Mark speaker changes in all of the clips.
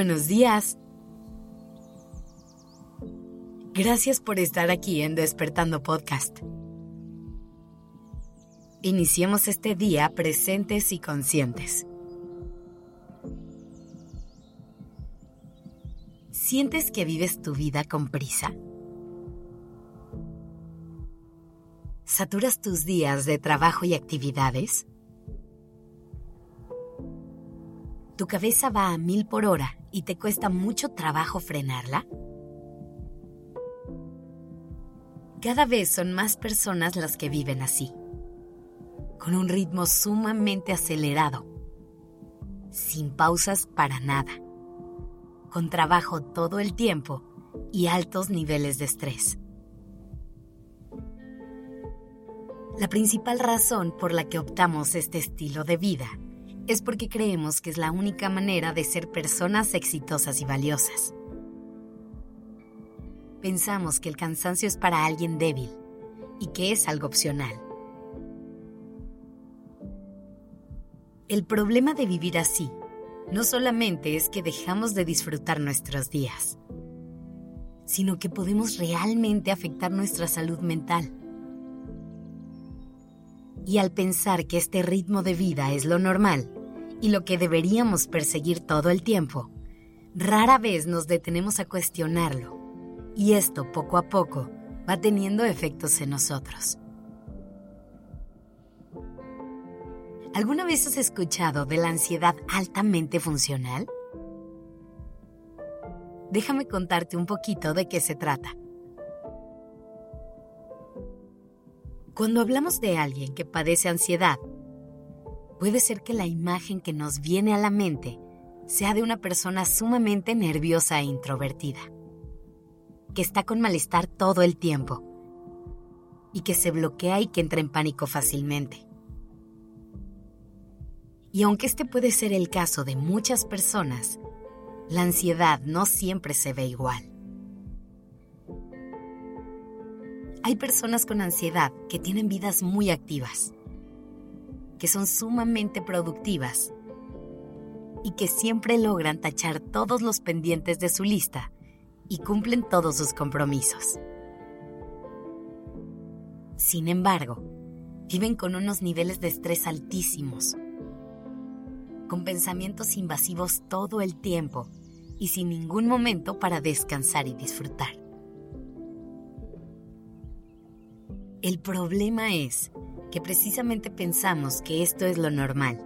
Speaker 1: Buenos días. Gracias por estar aquí en Despertando Podcast. Iniciemos este día presentes y conscientes. ¿Sientes que vives tu vida con prisa? ¿Saturas tus días de trabajo y actividades? ¿Tu cabeza va a mil por hora y te cuesta mucho trabajo frenarla? Cada vez son más personas las que viven así, con un ritmo sumamente acelerado, sin pausas para nada, con trabajo todo el tiempo y altos niveles de estrés. La principal razón por la que optamos este estilo de vida es porque creemos que es la única manera de ser personas exitosas y valiosas. Pensamos que el cansancio es para alguien débil y que es algo opcional. El problema de vivir así no solamente es que dejamos de disfrutar nuestros días, sino que podemos realmente afectar nuestra salud mental y al pensar que este ritmo de vida es lo normal y lo que deberíamos perseguir todo el tiempo, rara vez nos detenemos a cuestionarlo. Y esto, poco a poco, va teniendo efectos en nosotros. ¿Alguna vez has escuchado de la ansiedad altamente funcional? Déjame contarte un poquito de qué se trata. Cuando hablamos de alguien que padece ansiedad, puede ser que la imagen que nos viene a la mente sea de una persona sumamente nerviosa e introvertida, que está con malestar todo el tiempo y que se bloquea y que entra en pánico fácilmente. Y aunque este puede ser el caso de muchas personas, la ansiedad no siempre se ve igual. Hay personas con ansiedad que tienen vidas muy activas, que son sumamente productivas y que siempre logran tachar todos los pendientes de su lista y cumplen todos sus compromisos. Sin embargo, viven con unos niveles de estrés altísimos, con pensamientos invasivos todo el tiempo y sin ningún momento para descansar y disfrutar. El problema es que precisamente pensamos que esto es lo normal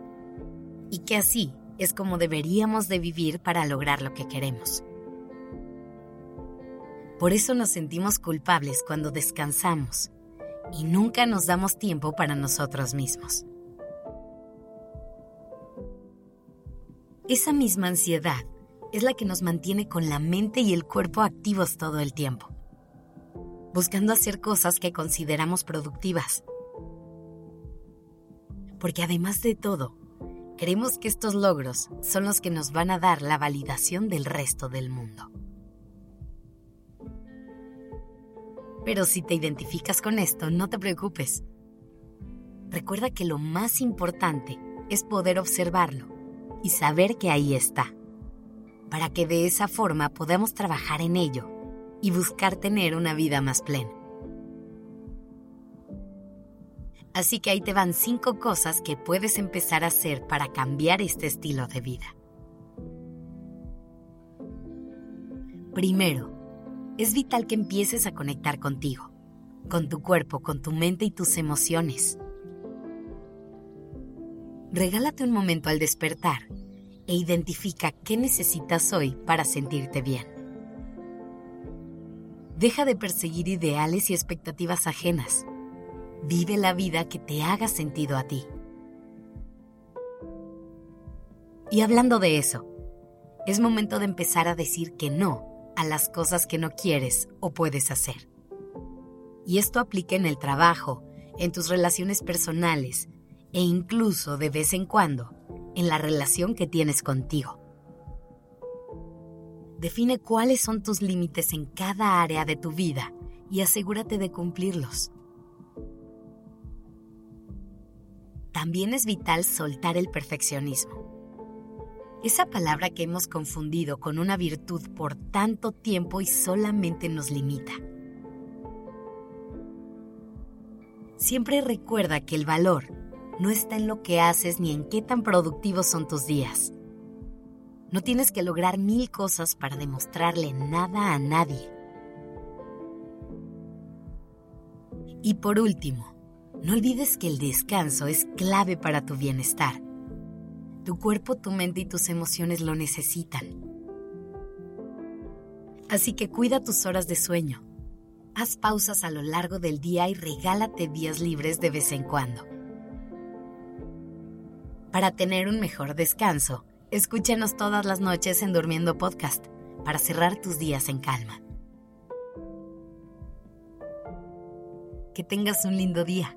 Speaker 1: y que así es como deberíamos de vivir para lograr lo que queremos. Por eso nos sentimos culpables cuando descansamos y nunca nos damos tiempo para nosotros mismos. Esa misma ansiedad es la que nos mantiene con la mente y el cuerpo activos todo el tiempo buscando hacer cosas que consideramos productivas. Porque además de todo, creemos que estos logros son los que nos van a dar la validación del resto del mundo. Pero si te identificas con esto, no te preocupes. Recuerda que lo más importante es poder observarlo y saber que ahí está, para que de esa forma podamos trabajar en ello y buscar tener una vida más plena. Así que ahí te van cinco cosas que puedes empezar a hacer para cambiar este estilo de vida. Primero, es vital que empieces a conectar contigo, con tu cuerpo, con tu mente y tus emociones. Regálate un momento al despertar e identifica qué necesitas hoy para sentirte bien. Deja de perseguir ideales y expectativas ajenas. Vive la vida que te haga sentido a ti. Y hablando de eso, es momento de empezar a decir que no a las cosas que no quieres o puedes hacer. Y esto aplica en el trabajo, en tus relaciones personales e incluso de vez en cuando en la relación que tienes contigo. Define cuáles son tus límites en cada área de tu vida y asegúrate de cumplirlos. También es vital soltar el perfeccionismo. Esa palabra que hemos confundido con una virtud por tanto tiempo y solamente nos limita. Siempre recuerda que el valor no está en lo que haces ni en qué tan productivos son tus días. No tienes que lograr mil cosas para demostrarle nada a nadie. Y por último, no olvides que el descanso es clave para tu bienestar. Tu cuerpo, tu mente y tus emociones lo necesitan. Así que cuida tus horas de sueño. Haz pausas a lo largo del día y regálate días libres de vez en cuando. Para tener un mejor descanso, escúchenos todas las noches en Durmiendo Podcast para cerrar tus días en calma. Que tengas un lindo día.